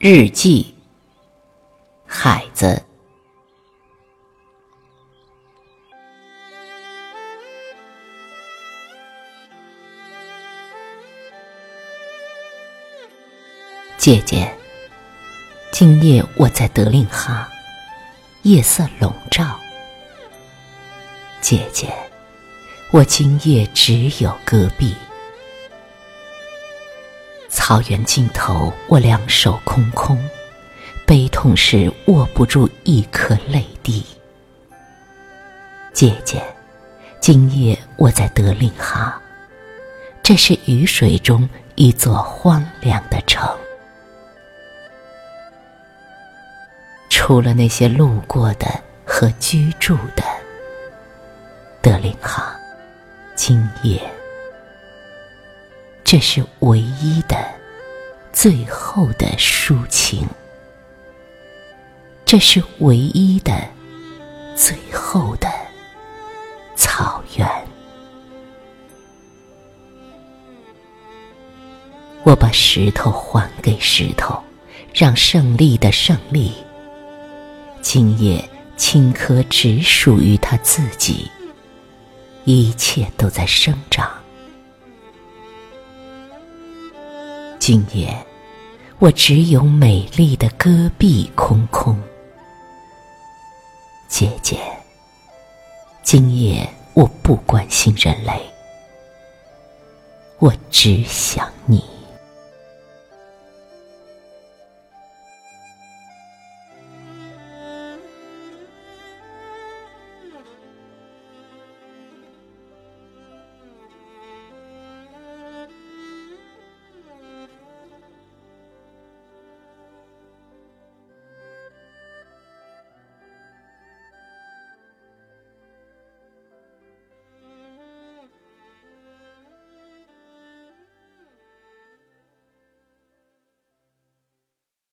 日记，海子。姐姐，今夜我在德令哈，夜色笼罩。姐姐，我今夜只有戈壁。草原尽头，我两手空空，悲痛时握不住一颗泪滴。姐姐，今夜我在德令哈，这是雨水中一座荒凉的城。除了那些路过的和居住的，德令哈，今夜。这是唯一的、最后的抒情。这是唯一的、最后的草原。我把石头还给石头，让胜利的胜利。今夜青稞只属于他自己，一切都在生长。今夜，我只有美丽的戈壁空空。姐姐，今夜我不关心人类，我只想你。